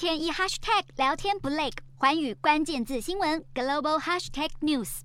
天一 hashtag 聊天不累，环宇关键字新闻 global hashtag news。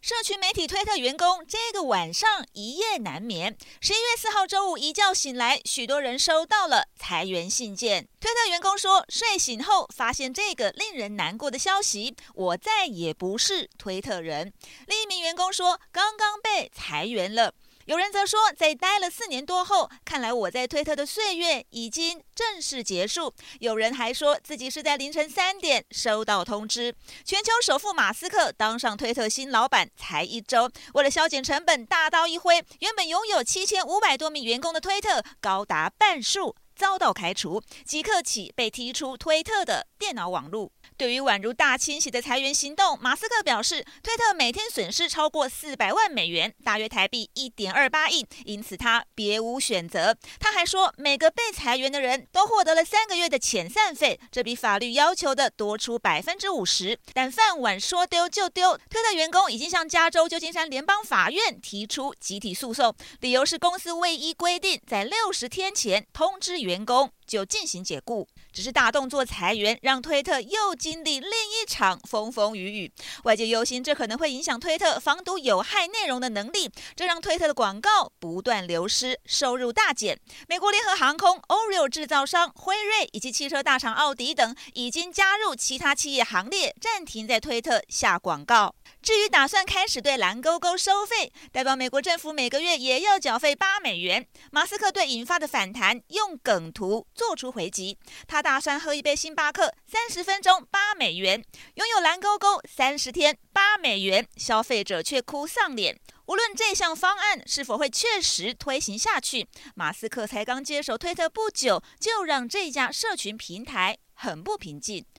社群媒体推特员工这个晚上一夜难眠。十一月四号周五一觉醒来，许多人收到了裁员信件。推特员工说，睡醒后发现这个令人难过的消息，我再也不是推特人。另一名员工说，刚刚被裁员了。有人则说，在待了四年多后，看来我在推特的岁月已经正式结束。有人还说自己是在凌晨三点收到通知。全球首富马斯克当上推特新老板才一周，为了削减成本，大刀一挥，原本拥有七千五百多名员工的推特，高达半数遭到开除，即刻起被踢出推特的电脑网络。对于宛如大清洗的裁员行动，马斯克表示，推特每天损失超过四百万美元，大约台币一点二八亿，因此他别无选择。他还说，每个被裁员的人都获得了三个月的遣散费，这比法律要求的多出百分之五十。但饭碗说丢就丢，推特员工已经向加州旧金山联邦法院提出集体诉讼，理由是公司未依规定在六十天前通知员员工。就进行解雇，只是大动作裁员，让推特又经历另一场风风雨雨。外界忧心，这可能会影响推特防堵有害内容的能力，这让推特的广告不断流失，收入大减。美国联合航空、Oreo 制造商、辉瑞以及汽车大厂奥迪等，已经加入其他企业行列，暂停在推特下广告。至于打算开始对蓝勾勾收费，代表美国政府每个月也要缴费八美元。马斯克对引发的反弹用梗图做出回击，他打算喝一杯星巴克，三十分钟八美元，拥有蓝勾勾三十天八美元，消费者却哭丧脸。无论这项方案是否会确实推行下去，马斯克才刚接手推特不久，就让这家社群平台很不平静。